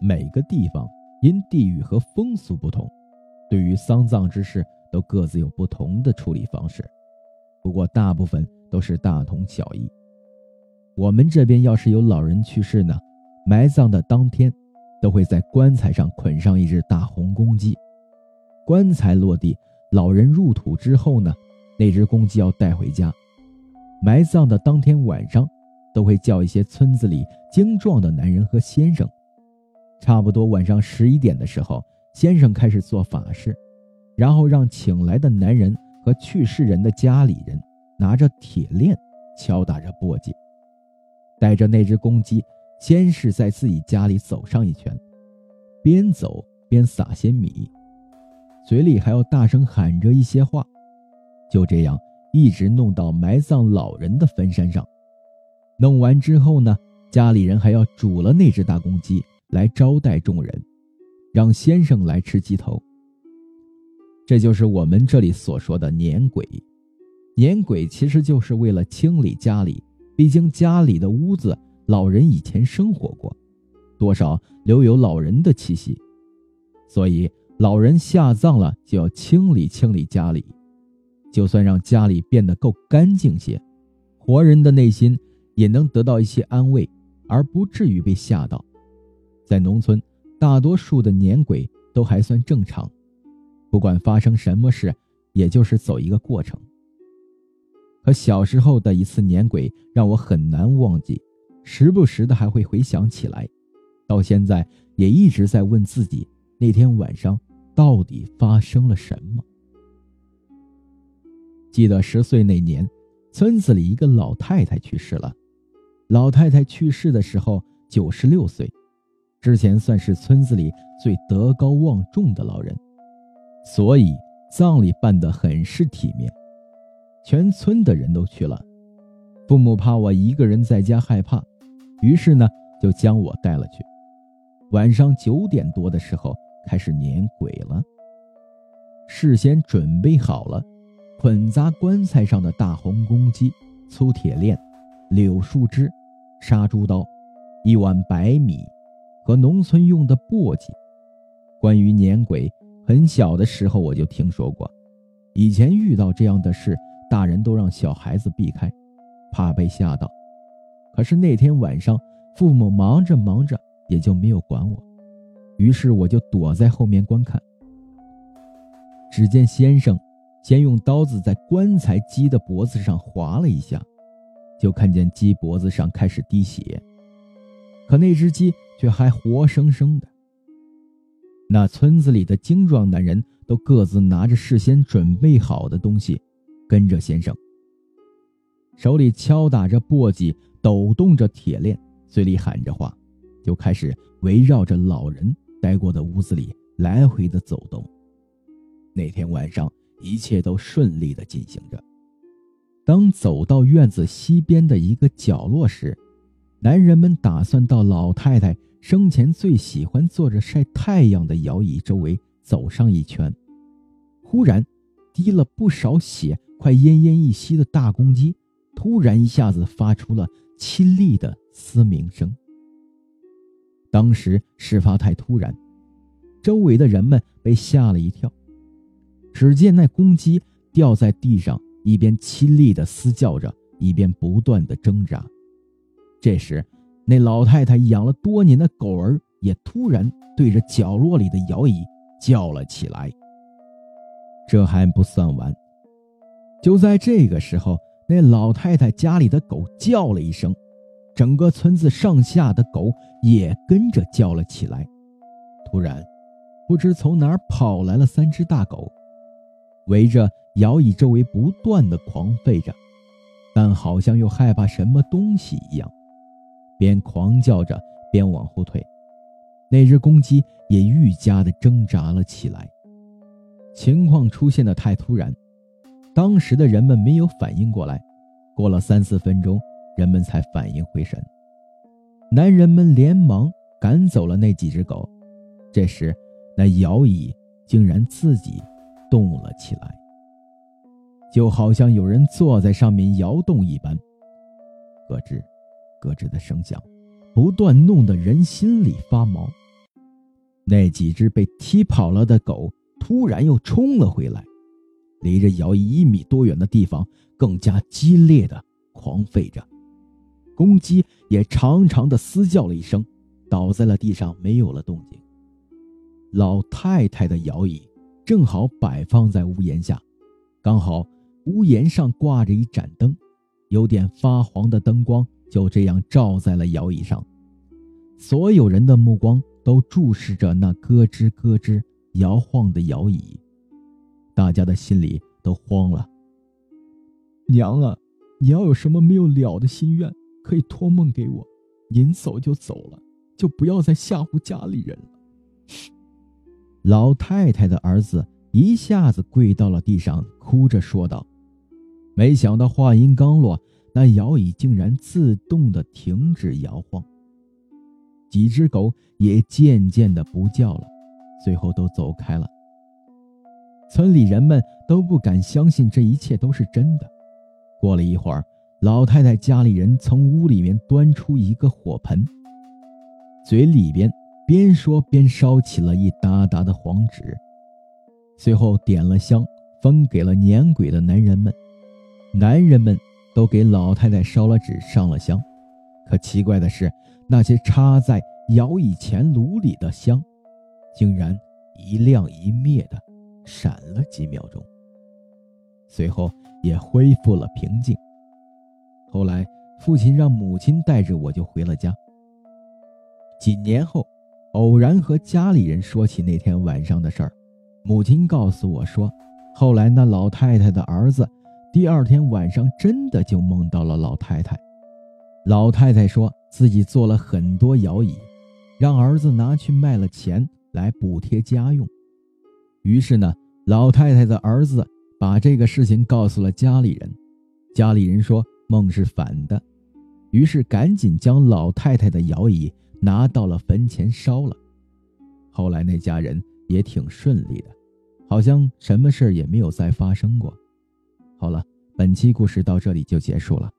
每个地方因地域和风俗不同，对于丧葬之事都各自有不同的处理方式。不过大部分都是大同小异。我们这边要是有老人去世呢，埋葬的当天，都会在棺材上捆上一只大红公鸡。棺材落地，老人入土之后呢，那只公鸡要带回家。埋葬的当天晚上，都会叫一些村子里精壮的男人和先生。差不多晚上十一点的时候，先生开始做法事，然后让请来的男人和去世人的家里人拿着铁链，敲打着簸箕，带着那只公鸡，先是在自己家里走上一圈，边走边撒些米，嘴里还要大声喊着一些话，就这样一直弄到埋葬老人的坟山上。弄完之后呢，家里人还要煮了那只大公鸡。来招待众人，让先生来吃鸡头。这就是我们这里所说的撵鬼。撵鬼其实就是为了清理家里，毕竟家里的屋子老人以前生活过，多少留有老人的气息，所以老人下葬了就要清理清理家里，就算让家里变得够干净些，活人的内心也能得到一些安慰，而不至于被吓到。在农村，大多数的撵鬼都还算正常，不管发生什么事，也就是走一个过程。可小时候的一次撵鬼让我很难忘记，时不时的还会回想起来，到现在也一直在问自己，那天晚上到底发生了什么？记得十岁那年，村子里一个老太太去世了，老太太去世的时候九十六岁。之前算是村子里最德高望重的老人，所以葬礼办得很是体面，全村的人都去了。父母怕我一个人在家害怕，于是呢就将我带了去。晚上九点多的时候开始撵鬼了，事先准备好了捆扎棺材上的大红公鸡、粗铁链、柳树枝、杀猪刀、一碗白米。和农村用的簸箕。关于撵鬼，很小的时候我就听说过。以前遇到这样的事，大人都让小孩子避开，怕被吓到。可是那天晚上，父母忙着忙着，也就没有管我。于是我就躲在后面观看。只见先生先用刀子在棺材鸡的脖子上划了一下，就看见鸡脖子上开始滴血。可那只鸡。却还活生生的。那村子里的精壮男人都各自拿着事先准备好的东西，跟着先生，手里敲打着簸箕，抖动着铁链，嘴里喊着话，就开始围绕着老人待过的屋子里来回的走动。那天晚上，一切都顺利的进行着。当走到院子西边的一个角落时，男人们打算到老太太。生前最喜欢坐着晒太阳的摇椅周围走上一圈，忽然，滴了不少血、快奄奄一息的大公鸡，突然一下子发出了凄厉的嘶鸣声。当时事发太突然，周围的人们被吓了一跳。只见那公鸡掉在地上，一边凄厉的嘶叫着，一边不断的挣扎。这时，那老太太养了多年的狗儿也突然对着角落里的摇椅叫了起来。这还不算完，就在这个时候，那老太太家里的狗叫了一声，整个村子上下的狗也跟着叫了起来。突然，不知从哪儿跑来了三只大狗，围着摇椅周围不断的狂吠着，但好像又害怕什么东西一样。边狂叫着，边往后退，那只公鸡也愈加的挣扎了起来。情况出现的太突然，当时的人们没有反应过来。过了三四分钟，人们才反应回神。男人们连忙赶走了那几只狗。这时，那摇椅竟然自己动了起来，就好像有人坐在上面摇动一般。咯吱。咯吱的声响，不断弄得人心里发毛。那几只被踢跑了的狗突然又冲了回来，离着姚毅一米多远的地方，更加激烈的狂吠着。公鸡也长长的嘶叫了一声，倒在了地上，没有了动静。老太太的摇椅正好摆放在屋檐下，刚好屋檐上挂着一盏灯，有点发黄的灯光就这样照在了摇椅上，所有人的目光。都注视着那咯吱咯吱摇晃的摇椅，大家的心里都慌了。娘啊，你要有什么没有了的心愿，可以托梦给我。您走就走了，就不要再吓唬家里人了。老太太的儿子一下子跪到了地上，哭着说道：“没想到话音刚落，那摇椅竟然自动的停止摇晃。”几只狗也渐渐的不叫了，最后都走开了。村里人们都不敢相信这一切都是真的。过了一会儿，老太太家里人从屋里面端出一个火盆，嘴里边边说边烧起了一沓沓的黄纸，随后点了香，分给了撵鬼的男人们。男人们都给老太太烧了纸，上了香。可奇怪的是，那些插在摇椅前炉里的香，竟然一亮一灭的闪了几秒钟，随后也恢复了平静。后来，父亲让母亲带着我就回了家。几年后，偶然和家里人说起那天晚上的事儿，母亲告诉我说，后来那老太太的儿子，第二天晚上真的就梦到了老太太。老太太说自己做了很多摇椅，让儿子拿去卖了钱来补贴家用。于是呢，老太太的儿子把这个事情告诉了家里人，家里人说梦是反的，于是赶紧将老太太的摇椅拿到了坟前烧了。后来那家人也挺顺利的，好像什么事也没有再发生过。好了，本期故事到这里就结束了。